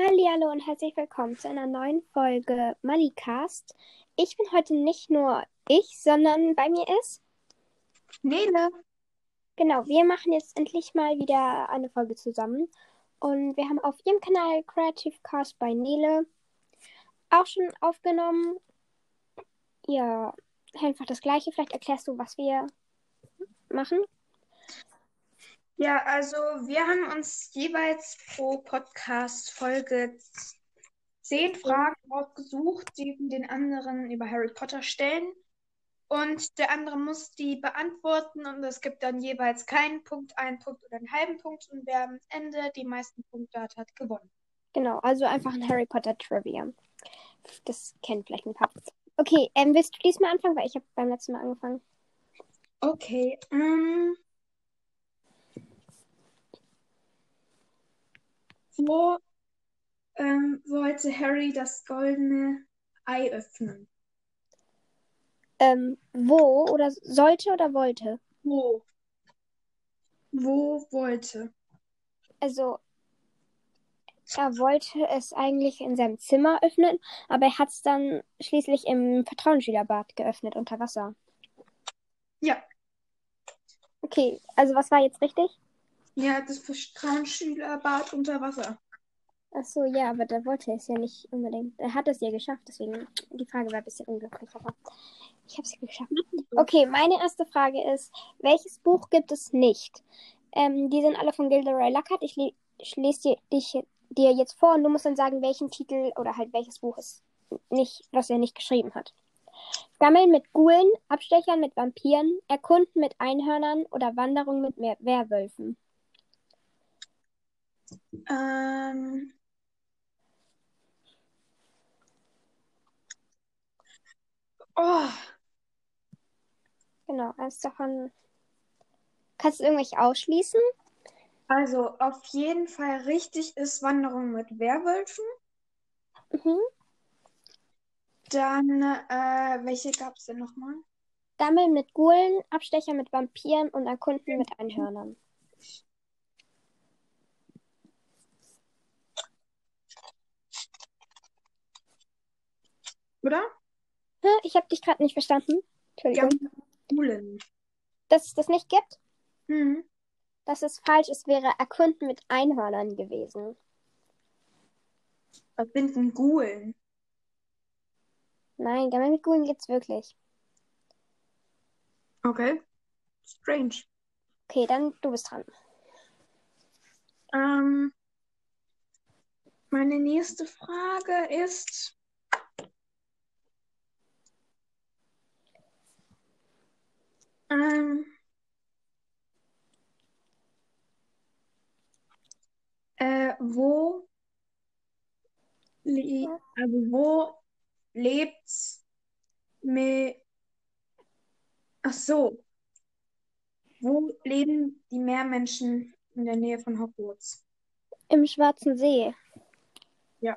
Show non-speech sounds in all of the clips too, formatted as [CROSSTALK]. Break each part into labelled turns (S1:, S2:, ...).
S1: Hallo und herzlich willkommen zu einer neuen Folge Malicast. Ich bin heute nicht nur ich, sondern bei mir ist.
S2: Nele.
S1: Genau, wir machen jetzt endlich mal wieder eine Folge zusammen. Und wir haben auf ihrem Kanal Creative Cast bei Nele auch schon aufgenommen. Ja, einfach das gleiche. Vielleicht erklärst du, was wir machen.
S2: Ja, also wir haben uns jeweils pro Podcast-Folge zehn Fragen ausgesucht, die wir den anderen über Harry Potter stellen. Und der andere muss die beantworten und es gibt dann jeweils keinen Punkt, einen Punkt oder einen halben Punkt. Und wer am Ende die meisten Punkte hat, hat gewonnen.
S1: Genau, also einfach ein Harry Potter Trivia. Das kennt vielleicht ein paar. Okay, ähm, willst du diesmal anfangen? Weil ich habe beim letzten Mal angefangen.
S2: Okay, ähm. Wo ähm, wollte Harry das goldene Ei öffnen?
S1: Ähm, wo oder sollte oder wollte?
S2: Wo? Wo wollte?
S1: Also, er wollte es eigentlich in seinem Zimmer öffnen, aber er hat es dann schließlich im Vertrauensschülerbad geöffnet unter Wasser.
S2: Ja.
S1: Okay, also was war jetzt richtig?
S2: Ja, das Vertrauensschülerbad unter Wasser.
S1: Ach so, ja, aber da wollte er es ja nicht unbedingt. Er hat es ja geschafft, deswegen die Frage war ein bisschen unglücklich, aber ich habe es geschafft. Okay, meine erste Frage ist, welches Buch gibt es nicht? Ähm, die sind alle von Gilderoy Lockhart. Ich, ich lese dir, dich, dir jetzt vor und du musst dann sagen, welchen Titel oder halt welches Buch es nicht, was er nicht geschrieben hat. Gammeln mit Gulen, Abstechern mit Vampiren, Erkunden mit Einhörnern oder Wanderung mit Werwölfen.
S2: Ähm. Oh,
S1: Genau, eins davon. Kannst du irgendwelche ausschließen?
S2: also auf jeden Fall richtig ist Wanderung mit Werwölfen.
S1: Mhm.
S2: Dann, äh, welche gab es denn nochmal?
S1: Gammeln mit Gulen, Abstecher mit Vampiren und Erkunden mit Einhörnern.
S2: Oder?
S1: Ich habe dich gerade nicht verstanden. Entschuldigung.
S2: Gulen.
S1: Dass es das nicht gibt?
S2: Hm.
S1: Das ist falsch. Es wäre Erkunden mit Einhörnern gewesen.
S2: Was sind denn Gulen?
S1: Nein, Gammeln mit Gulen gibt's wirklich.
S2: Okay. Strange.
S1: Okay, dann du bist dran.
S2: Ähm, meine nächste Frage ist, ähm, äh, wo, le also wo lebt's mit, ach so, wo leben die Meermenschen in der Nähe von Hogwarts?
S1: Im Schwarzen See.
S2: Ja.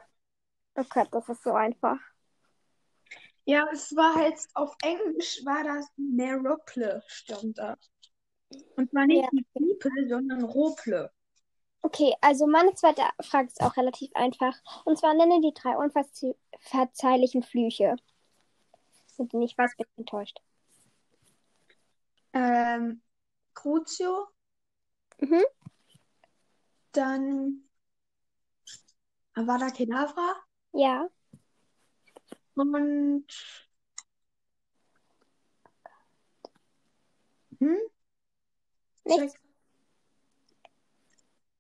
S1: Okay, das ist so einfach.
S2: Ja, es war halt auf Englisch war das Merople, stand da. Und zwar nicht
S1: Ja.
S2: People, sondern Rople.
S1: Okay, also meine zweite Frage ist auch relativ einfach. Und zwar nenne die drei unverzeihlichen Flüche. Sind die nicht was? Bin enttäuscht.
S2: Ähm, Crucio,
S1: Mhm.
S2: dann Avada Kedavra
S1: Ja.
S2: Und hm?
S1: Nichts.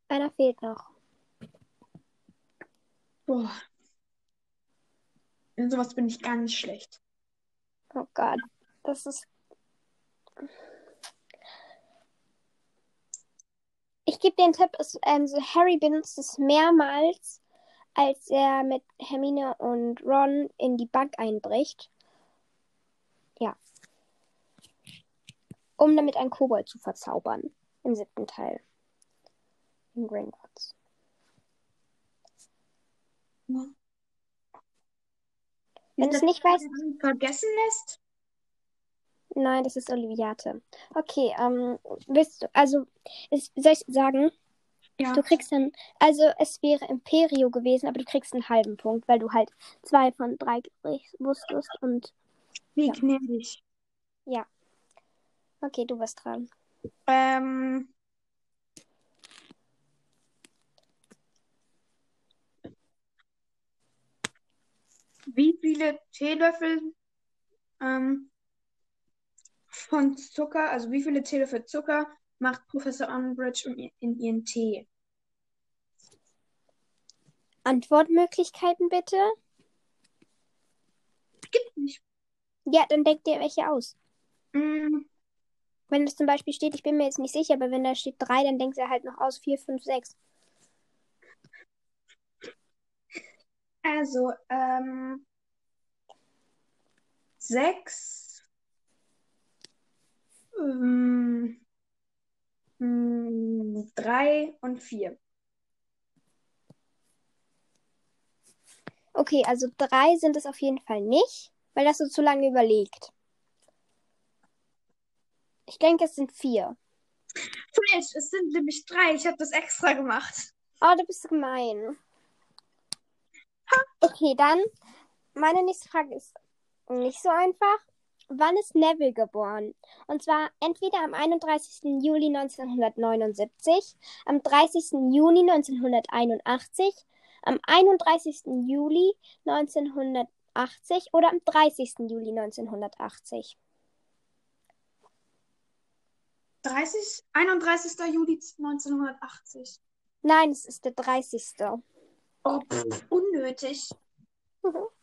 S1: Einer fehlt noch.
S2: Boah. In sowas bin ich gar nicht schlecht.
S1: Oh Gott. Das ist. Ich gebe den Tipp, es, ähm, so Harry benutzt es mehrmals, als er mit Hermine und Ron in die Bank einbricht. Ja. Um damit einen Kobold zu verzaubern. Im siebten Teil. In Gringotts. Wenn
S2: Ist
S1: du es nicht weißt,
S2: vergessen lässt?
S1: Nein, das ist Oliviate. Okay, ähm, willst du, also, ist, soll ich sagen?
S2: Ja.
S1: Du kriegst dann, also es wäre Imperio gewesen, aber du kriegst einen halben Punkt, weil du halt zwei von drei wusstest und
S2: Wie
S1: Ja.
S2: gnädig.
S1: okay, du bist dran.
S2: Ähm. Wie viele Teelöffel ähm, von Zucker, also wie viele Teelöffel Zucker macht Professor Umbridge in, ihren Tee?
S1: Antwortmöglichkeiten bitte?
S2: Gibt nicht.
S1: Ja, dann denk dir welche aus.
S2: Mm,
S1: Wenn es zum Beispiel steht, ich bin mir jetzt nicht sicher, aber wenn da steht drei, dann denkst du halt noch aus vier, fünf, sechs.
S2: also, ähm, sechs, ähm, mm, drei und vier.
S1: Okay, also drei sind es auf jeden Fall nicht, weil das so zu lange überlegt. Ich denke, es sind vier.
S2: Falsch, es sind nämlich drei. Ich habe das extra gemacht.
S1: Oh, du bist gemein. Okay, dann meine nächste Frage ist nicht so einfach. Wann ist Neville geboren? Und zwar entweder am 31. Juli 1979, am 30. Juni 1981, am 31. Juli 1980 oder am 30. Juli 1980.
S2: 30, 31. Juli 1980.
S1: Nein, es ist der 30.
S2: Oh, pff, unnötig. [LAUGHS]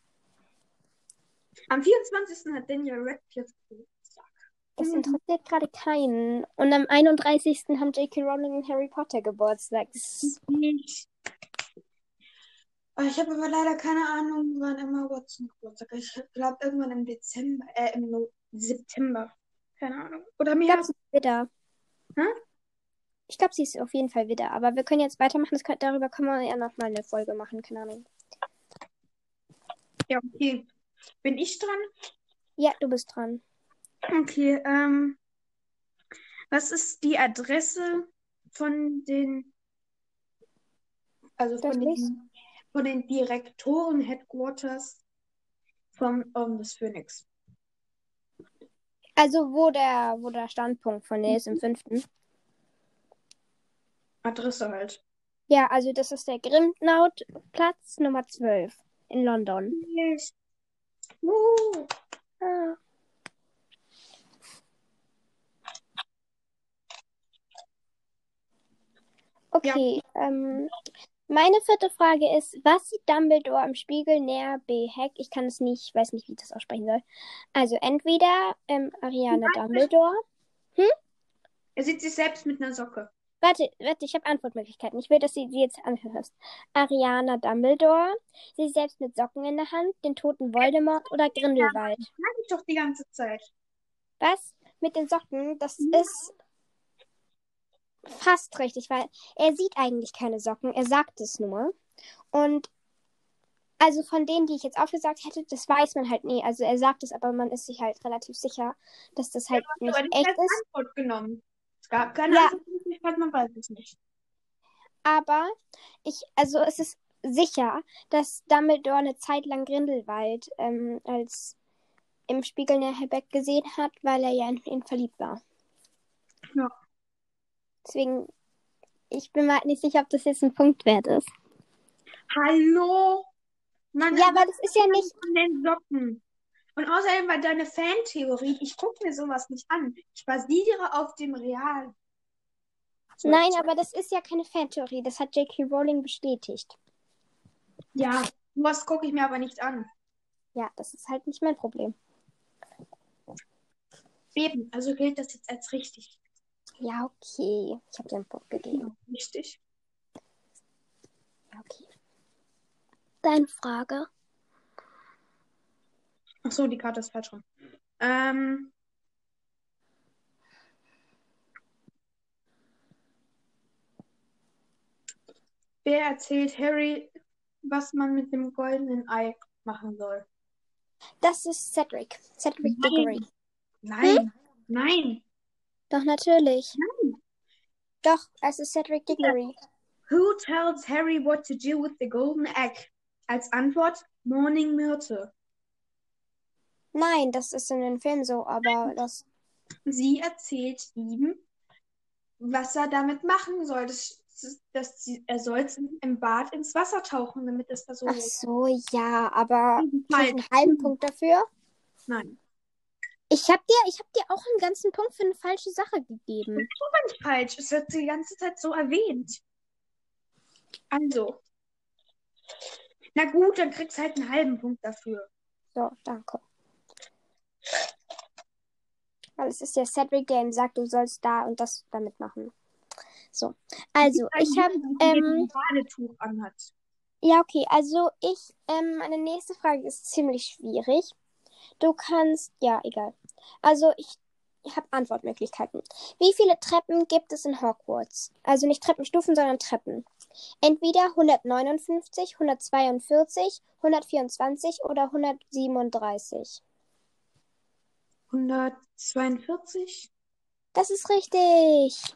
S2: Am 24. hat Daniel Radcliffe Geburtstag.
S1: Das interessiert gerade keinen. Und am 31. haben J.K. Rowling und Harry Potter Geburtstag. Ist
S2: Nicht. Oh, Ich habe aber leider keine Ahnung, wann Emma Watson Geburtstag hat. Ich glaube irgendwann im Dezember, äh, im No- September. Keine Ahnung. Oder
S1: Ich
S2: mehr.
S1: glaube, sie ist Widder.
S2: Hm?
S1: Ich glaube, sie ist auf jeden Fall Widder. Aber wir können jetzt weitermachen. Das kann, darüber können wir ja nochmal eine Folge machen. Keine Ahnung.
S2: Ja, okay. Bin ich dran?
S1: Ja, du bist dran.
S2: Okay, ähm, was ist die Adresse von den, also
S1: Das
S2: von
S1: nicht.
S2: den, von den Direktoren Headquarters vom Orden des Phönix?
S1: Also, wo der, wo der Standpunkt von der ist im fünften.
S2: Adresse halt.
S1: Ja, also das ist der Grimnaut-Platz Nummer 12 in London.
S2: Yes.
S1: Okay, ähm, meine vierte Frage ist, was sieht Dumbledore im Spiegel näher Behek? Ich kann es nicht, ich weiß nicht, wie ich das aussprechen soll. Also entweder ähm, Ariana Dumbledore.
S2: er sieht sich selbst mit einer Socke.
S1: Warte, warte, ich habe Antwortmöglichkeiten. Ich will, dass du sie jetzt anhörst. Ariana Dumbledore, sie selbst mit Socken in der Hand, den toten Voldemort oder Grindelwald.
S2: Sag ich doch die ganze Zeit.
S1: Was? Mit den Socken? Das
S2: Ja.
S1: ist fast richtig, weil er sieht eigentlich keine Socken. Er sagt es nur. Und also von denen, die ich jetzt aufgesagt hätte, das weiß man halt nie. Also er sagt es, aber man ist sich halt relativ sicher, dass das halt nicht
S2: Aber die
S1: echt ist.
S2: Antwort genommen. Es gab keine
S1: Ja.
S2: Antwortmöglichkeit, man weiß es nicht.
S1: Aber ich, also es ist sicher, dass Dumbledore eine Zeit lang Grindelwald ähm, als im Spiegel der Herbeck gesehen hat, weil er ja in ihn verliebt war.
S2: Ja.
S1: Deswegen, ich bin mir halt nicht sicher, ob das jetzt ein Punkt wert ist.
S2: Hallo? Man
S1: Ja, aber das ist ja nicht.
S2: von den Socken. Und außerdem war deine Fantheorie, ich gucke mir sowas nicht an. Ich basiere auf dem Real.
S1: Nein, aber das ist ja keine Fantheorie. Das hat J.K. Rowling bestätigt.
S2: Ja, sowas gucke ich mir aber nicht an.
S1: Ja, das ist halt nicht mein Problem.
S2: Eben, also gilt das jetzt als richtig.
S1: Ja, okay. Ich habe dir einen Punkt gegeben.
S2: Richtig.
S1: Ja, okay. Deine Frage.
S2: Ach so, die Karte ist falsch rum. Ähm, wer erzählt Harry, was man mit dem goldenen Ei machen soll?
S1: Das ist Cedric. Cedric
S2: Nein.
S1: Diggory.
S2: Nein, nein.
S1: Doch, natürlich.
S2: Nein.
S1: Doch, es ist Cedric Diggory.
S2: Who tells Harry what to do with the golden egg? Als Antwort Morning Myrte.
S1: Nein, das ist in den Film so, aber das.
S2: Sie erzählt ihm, was er damit machen soll. Das, das, das, sie- er soll im Bad ins Wasser tauchen, damit es da so.
S1: Ach so, ja, aber
S2: Falsch.
S1: einen halben Punkt dafür?
S2: Nein.
S1: Ich hab dir, ich hab dir auch einen ganzen Punkt für eine falsche Sache gegeben.
S2: Nicht falsch. Es wird die ganze Zeit so erwähnt. Also. Na gut, dann kriegst du halt einen halben Punkt dafür.
S1: So, danke. Es ist ja Cedric, der ihm sagt, du sollst da und das damit machen. So, also ich habe, ähm,
S2: Badetuch anhat.
S1: ja okay, also ich, ähm, meine nächste Frage ist ziemlich schwierig. Du kannst, ja, egal. Also ich, ich habe Antwortmöglichkeiten. Wie viele Treppen gibt es in Hogwarts? Also nicht Treppenstufen, sondern Treppen. Entweder 159, 142, 124 oder 137.
S2: 142?
S1: Das ist richtig.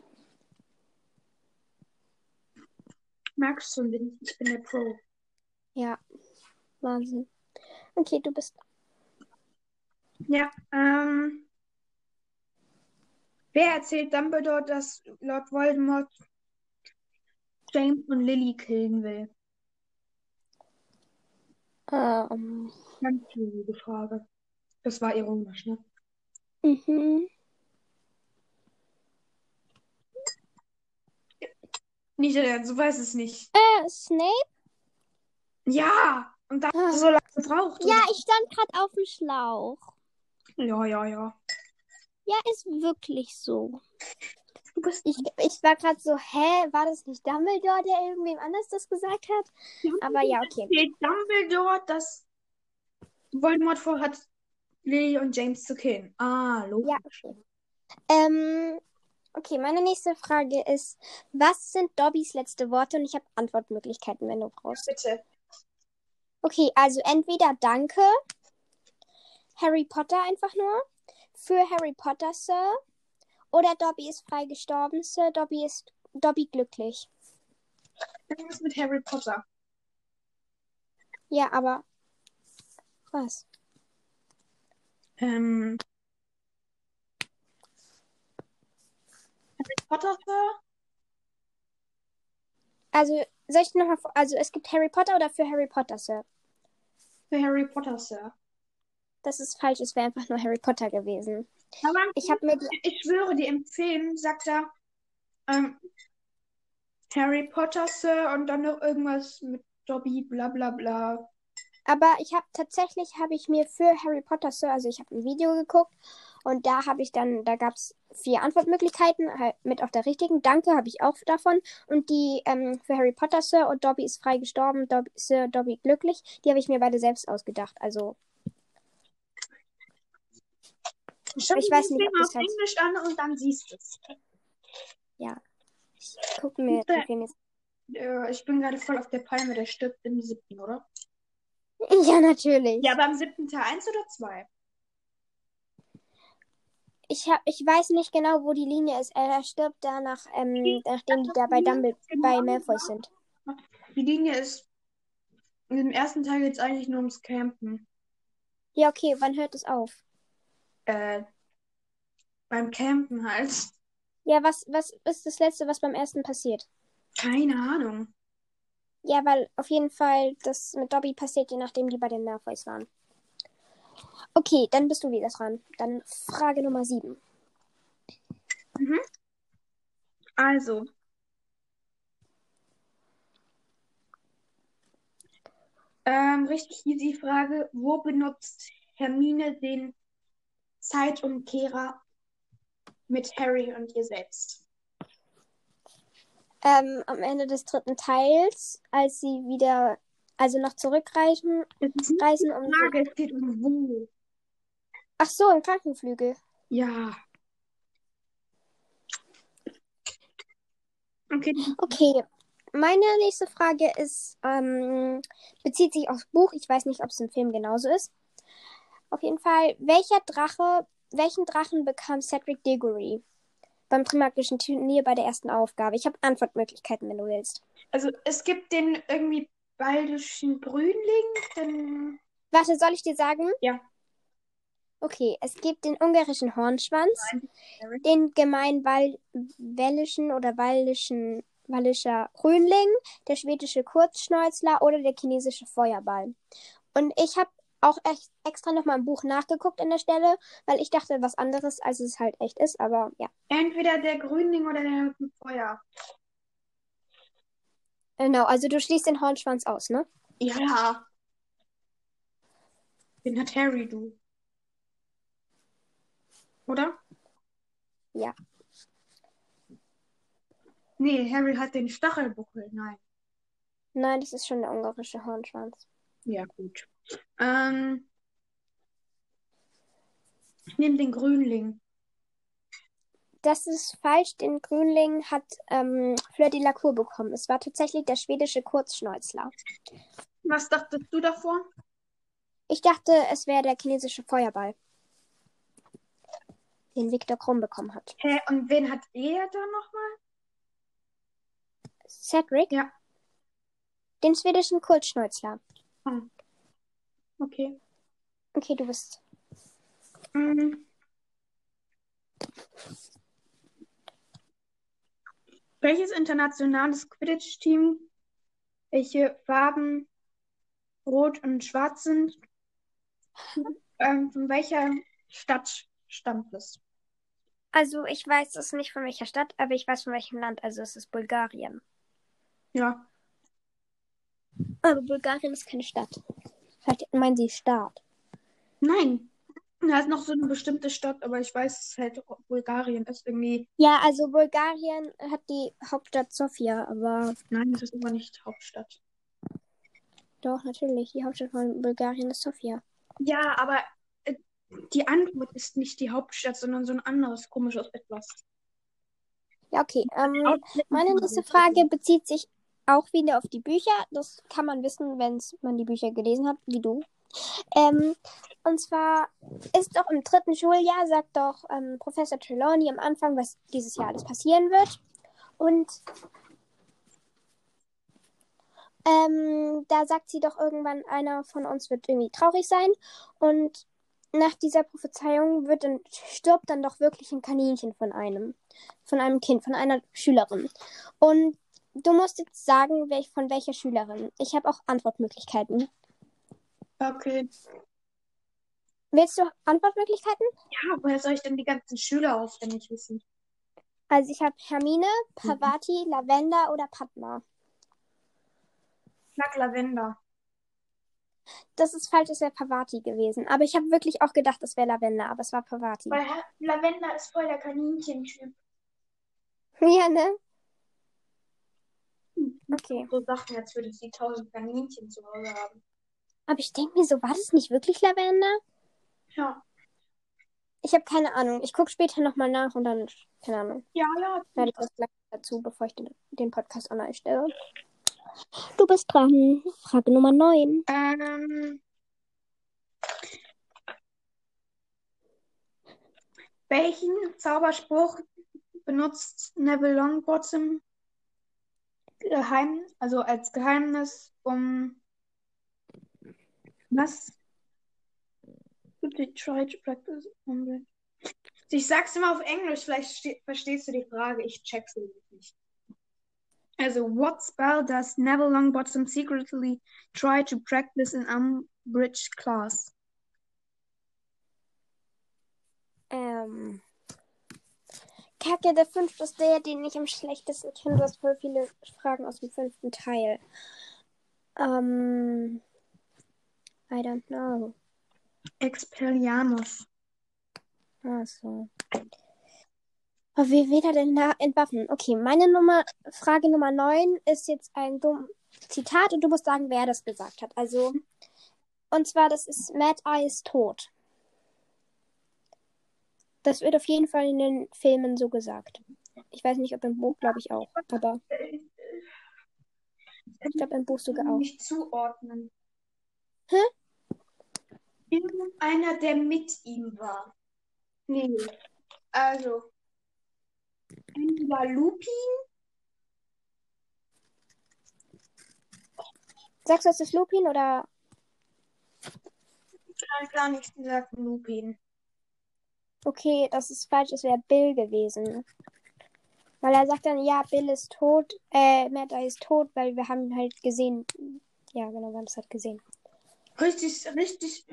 S2: Magst du ich bin der Pro.
S1: Ja, Wahnsinn. Okay, du bist.
S2: Ja, ähm. Wer erzählt Dumbledore, dass Lord Voldemort James und Lily killen will?
S1: Ähm,
S2: Ganz schwierige Frage. Das war ironisch, ne?
S1: Mhm.
S2: Nicht, äh, so weiß es nicht.
S1: Äh, Snape?
S2: Ja! Und da
S1: Ah.
S2: hast du so lange gebraucht.
S1: Ja, ich stand gerade auf dem Schlauch.
S2: ja, ja, ja.
S1: Ja, ist wirklich so.
S2: Du
S1: Ich, ich war gerade so, hä, war das nicht Dumbledore, der irgendwem anders das gesagt hat? Aber ja, okay.
S2: Dumbledore, dass Voldemort vorhat, Lily und James zu killen. Ah, logisch.
S1: Ja, okay. Ähm, okay, meine nächste Frage ist, was sind Dobbys letzte Worte? Und ich habe Antwortmöglichkeiten, wenn du brauchst.
S2: Bitte.
S1: Okay, also entweder Danke, Harry Potter einfach nur, für Harry Potter, Sir, oder Dobby ist frei gestorben, Sir, Dobby ist Dobby glücklich.
S2: Irgendwas mit Harry Potter.
S1: Ja, aber was?
S2: Ähm. Harry Potter, Sir?
S1: Also, soll ich nochmal, also es gibt Harry Potter oder für Harry Potter, Sir?
S2: Für Harry Potter, Sir.
S1: Das ist falsch, es wäre einfach nur Harry Potter gewesen.
S2: Aber
S1: Ich habe mir
S2: ich schwöre dir, im Film sagt er ähm, Harry Potter, Sir, und dann noch irgendwas mit Dobby, bla bla bla.
S1: Aber ich habe tatsächlich, habe ich mir für Harry Potter, Sir, also ich habe ein Video geguckt und da habe ich dann, da gab es vier Antwortmöglichkeiten, halt mit auf der richtigen. Danke habe ich auch davon. Und die ähm, für Harry Potter, Sir und Dobby ist frei gestorben, Dobby, Sir, Dobby glücklich, die habe ich mir beide selbst ausgedacht. Also,
S2: Schau
S1: Ich weiß nicht,
S2: auf
S1: halt-
S2: Englisch an und dann siehst du es.
S1: ich gucke mir Film jetzt.
S2: Äh, ich bin gerade voll auf der Palme, der stirbt im siebten, oder? [LAUGHS]
S1: Ja, natürlich.
S2: Ja, aber im siebten Teil eins oder zwei?
S1: Ich, hab, ich weiß nicht genau, wo die Linie ist. Er stirbt da nach, ähm, nachdem die da bei, Dumbledore, bei Malfoy sind.
S2: Die Linie ist. Im ersten Teil geht es eigentlich nur ums Campen.
S1: Ja, okay, wann hört es auf?
S2: Äh, beim Campen halt.
S1: Ja, was, was ist das Letzte, was beim ersten passiert?
S2: Keine Ahnung.
S1: Ja, weil auf jeden Fall das mit Dobby passiert, je nachdem die bei den Malfoys waren. Okay, dann bist du wieder dran. Dann Frage Nummer 7.
S2: Also. Ähm, richtig easy Frage. Wo benutzt Hermine den Zeitumkehrer mit Harry und ihr selbst?
S1: Ähm, am Ende des dritten Teils, als sie wieder, also noch zurückreisen, reisen, um.
S2: Frage, es geht um wo.
S1: Ach so, im Krankenflügel.
S2: Ja. Okay,
S1: Okay, meine nächste Frage ist, ähm, bezieht sich aufs Buch. Ich weiß nicht, ob es im Film genauso ist. Auf jeden Fall, welcher Drache, welchen Drachen bekam Cedric Diggory? Beim Trimagischen Turnier bei der ersten Aufgabe. Ich habe Antwortmöglichkeiten, wenn du willst.
S2: Also es gibt den irgendwie baldischen Grünling, den.
S1: Warte, soll ich dir sagen?
S2: Ja.
S1: Okay, es gibt den ungarischen Hornschwanz, den gemeinwällischen oder wallischen, wallischer Grünling, der schwedische Kurzschnäuzler oder der chinesische Feuerball. Und ich habe auch echt extra nochmal im Buch nachgeguckt an der Stelle, weil ich dachte was anderes, als es halt echt ist, aber ja.
S2: Entweder der Grünling oder der Feuer.
S1: Genau, also du schließt den Hornschwanz aus, ne?
S2: Ja. Den hat Harry, du. Oder?
S1: Ja.
S2: Nee, Harry hat den Stachelbuckel. Nein.
S1: Nein, das ist schon der ungarische Hornschwanz.
S2: Ja, gut. Ähm, ich nehme den Grünling.
S1: Das ist falsch. Den Grünling hat ähm, Fleur de la Cour bekommen. Es war tatsächlich der schwedische Kurzschnäuzler.
S2: Was dachtest du davor?
S1: Ich dachte, es wäre der chinesische Feuerball, den Viktor Krumm bekommen hat.
S2: Hä, und wen hat er da nochmal?
S1: Cedric?
S2: Ja.
S1: Den schwedischen Kurzschnäuzler.
S2: Hm. Okay.
S1: Okay, du bist.
S2: Mhm. Welches internationales Quidditch-Team, welche Farben rot und schwarz sind, ähm, von welcher Stadt stammt es?
S1: Also, ich weiß es nicht von welcher Stadt, aber ich weiß von welchem Land. Also, es ist Bulgarien.
S2: Ja.
S1: Aber Bulgarien ist keine Stadt. Vielleicht meinen sie Staat.
S2: Nein. Da ist noch so eine bestimmte Stadt, aber ich weiß, es halt Bulgarien ist irgendwie.
S1: Ja, also Bulgarien hat die Hauptstadt Sofia, aber
S2: Nein, das ist aber nicht Hauptstadt.
S1: doch, natürlich. Die Hauptstadt von Bulgarien ist Sofia.
S2: Ja, aber äh, die Antwort ist nicht die Hauptstadt, sondern so ein anderes komisches Etwas.
S1: Ja, okay. Ähm, meine nächste Frage bezieht sich auch wieder auf die Bücher. Das kann man wissen, wenn man die Bücher gelesen hat, wie du. Ähm, und zwar ist doch im dritten Schuljahr, sagt doch ähm, Professor Trelawney am Anfang, was dieses Jahr alles passieren wird. Und ähm, da sagt sie doch irgendwann, einer von uns wird irgendwie traurig sein. Und nach dieser Prophezeiung wird dann, stirbt dann doch wirklich ein Kaninchen von einem, von einem Kind, von einer Schülerin. Und du musst jetzt sagen, welch, von welcher Schülerin. Ich habe auch Antwortmöglichkeiten.
S2: Okay.
S1: Willst du Antwortmöglichkeiten?
S2: Ja, woher soll ich denn die ganzen Schüler auswendig wissen?
S1: Also ich habe Hermine, Pavati, Lavender oder Padma.
S2: Sag Lavender.
S1: Das ist falsch, es wäre Pavati gewesen. Aber ich habe wirklich auch gedacht, es wäre Lavender, aber es war Pavati.
S2: Weil Lavender ist voll der Kaninchen-Typ. [LAUGHS]
S1: Ja, ne? Okay.
S2: So Sachen, als würde sie tausend Kaninchen zu Hause haben.
S1: Aber ich denke mir so, war das nicht wirklich Lavender?
S2: Ja.
S1: Ich habe keine Ahnung. Ich gucke später nochmal nach und dann, keine Ahnung,
S2: Ja, ja.
S1: werde ich das gleich dazu, bevor ich den, den Podcast online stelle. Du bist dran. Frage Nummer 9.
S2: Ähm, welchen Zauberspruch benutzt Neville Longbottom geheim, also als Geheimnis, um was? Try practice. Ich sag's immer auf Englisch, vielleicht ste- verstehst du die Frage, ich check sie nicht. Also, what spell does Neville Longbottom secretly try to practice in Umbridge class?
S1: Ähm. Kacke, der fünfte ist der, den ich am schlechtesten kenne. Du hast voll viele Fragen aus dem fünften Teil. Ähm. I don't know.
S2: Expelliarmus.
S1: Ach so. Aber wie er denn da entwaffnen? Okay, meine Nummer, Frage Nummer 9 ist jetzt ein dumm Zitat und du musst sagen, wer das gesagt hat. Also, und zwar, das ist Mad Eye ist tot. Das wird auf jeden Fall in den Filmen so gesagt. Ich weiß nicht, ob im Buch, glaube ich auch. Aber ich glaube im Buch sogar auch.
S2: Nicht zuordnen.
S1: Hä?
S2: Irgendeiner, der mit ihm war. Nee. Also, über Lupin.
S1: Sagst du, es ist Lupin oder?
S2: Nein, gar nichts gesagt, Lupin.
S1: Okay, das ist falsch, es wäre Bill gewesen. Weil er sagt dann, ja, Bill ist tot, äh, Mad Eye ist tot, weil wir haben ihn halt gesehen. Ja, genau, wir haben es halt gesehen.
S2: Richtig, richtig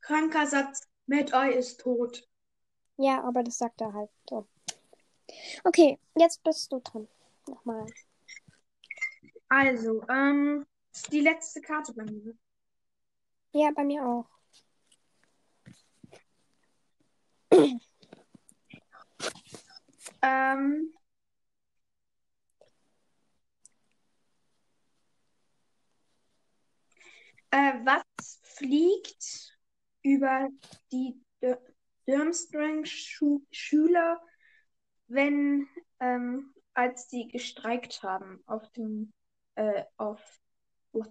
S2: kranker Satz. Mad Eye ist tot.
S1: Ja, aber das sagt er halt so. Okay, jetzt bist du dran. Nochmal.
S2: Also, ähm, die letzte Karte bei mir.
S1: Ja, bei mir auch.
S2: Ähm, äh, was fliegt über die Dur- Durmstrang-Schüler, wenn, ähm, als die gestreikt haben auf dem, äh, auf, what?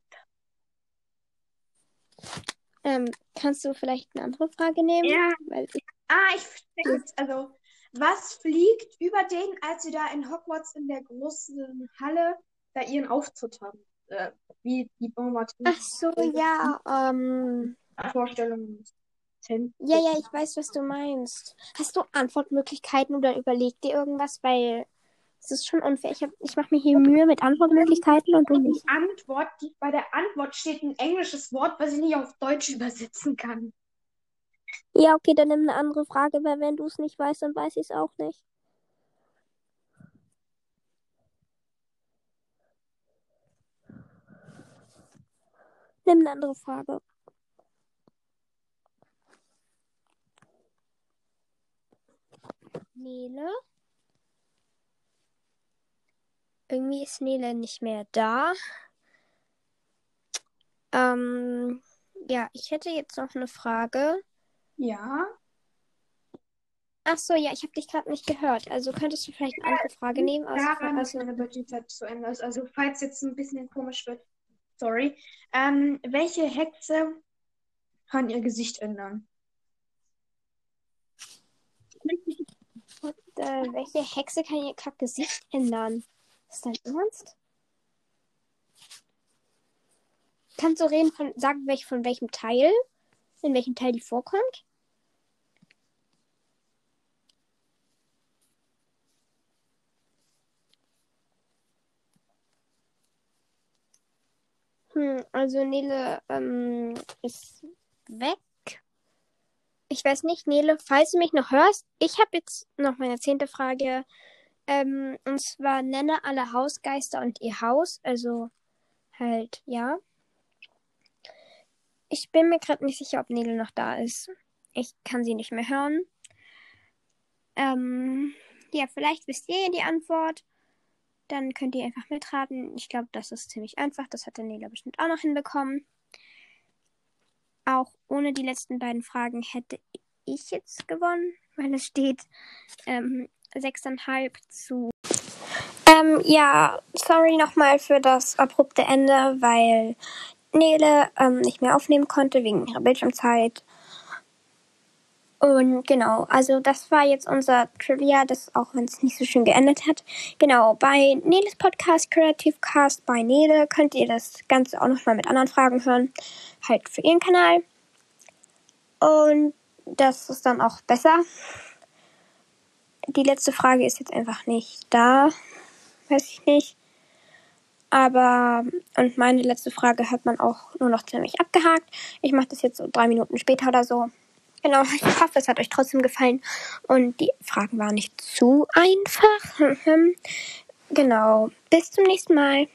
S1: Ähm, kannst du vielleicht eine andere Frage nehmen?
S2: Ja.
S1: Weil ich,
S2: Ah, ich check jetzt. Also, was fliegt über den, als sie da in Hogwarts in der großen Halle da ihren Auftritt haben? Äh, wie die Bombardierung.
S1: ach so, ja, ähm,
S2: Vorstellungen.
S1: ja, ja, ich weiß, was du meinst. Hast du Antwortmöglichkeiten oder überleg dir irgendwas, weil es ist schon unfair. Ich, hab, ich mache mir hier Mühe mit Antwortmöglichkeiten und du nicht.
S2: Antwort, die, bei der Antwort steht ein englisches Wort, was ich nicht auf Deutsch übersetzen kann.
S1: Ja, okay, dann nimm eine andere Frage, weil wenn du es nicht weißt, dann weiß ich es auch nicht. Nimm eine andere Frage. Nele? Irgendwie ist Nele nicht mehr da. Ähm, ja, ich hätte jetzt noch eine Frage.
S2: Ja.
S1: Ach so, ja, ich habe dich gerade nicht gehört. Also könntest du vielleicht eine andere Frage nehmen? Aus,
S2: Daran, dass meine Bildschirmzeit zu Ende ist. Also, falls jetzt ein bisschen komisch wird, sorry. Ähm, welche Hexe kann ihr Gesicht ändern?
S1: äh, welche Hexe kann ihr Gesicht ändern? Ist dein Ernst? Kannst du reden von, sagen, welch, von welchem Teil? In welchem Teil die vorkommt? Hm, also Nele ähm, ist weg. Ich weiß nicht, Nele, falls du mich noch hörst, ich habe jetzt noch meine zehnte Frage. Ähm, und zwar nenne alle Hausgeister und ihr Haus. Also halt, ja. Ich bin mir gerade nicht sicher, ob Nele noch da ist. Ich kann sie nicht mehr hören. Ähm, ja, vielleicht wisst ihr die Antwort. Dann könnt ihr einfach mitraten. Ich glaube, das ist ziemlich einfach. Das hat der Nele bestimmt auch noch hinbekommen. Auch ohne die letzten beiden Fragen hätte ich jetzt gewonnen, weil es steht ähm, 6,5 zu. Ähm, ja, sorry nochmal für das abrupte Ende, weil Nele ähm, nicht mehr aufnehmen konnte wegen ihrer Bildschirmzeit. Und genau, also das war jetzt unser Trivia, das auch wenn es nicht so schön geendet hat. Genau, bei Neles Podcast Creative Cast bei Nele könnt ihr das Ganze auch nochmal mit anderen Fragen hören. Halt für ihren Kanal. Und das ist dann auch besser. Die letzte Frage ist jetzt einfach nicht da. Weiß ich nicht. Aber, und meine letzte Frage hat man auch nur noch ziemlich abgehakt. Ich mache das jetzt so drei Minuten später oder so. Genau, ich hoffe, es hat euch trotzdem gefallen. Und die Fragen waren nicht zu einfach. [LAUGHS] genau, bis zum nächsten Mal.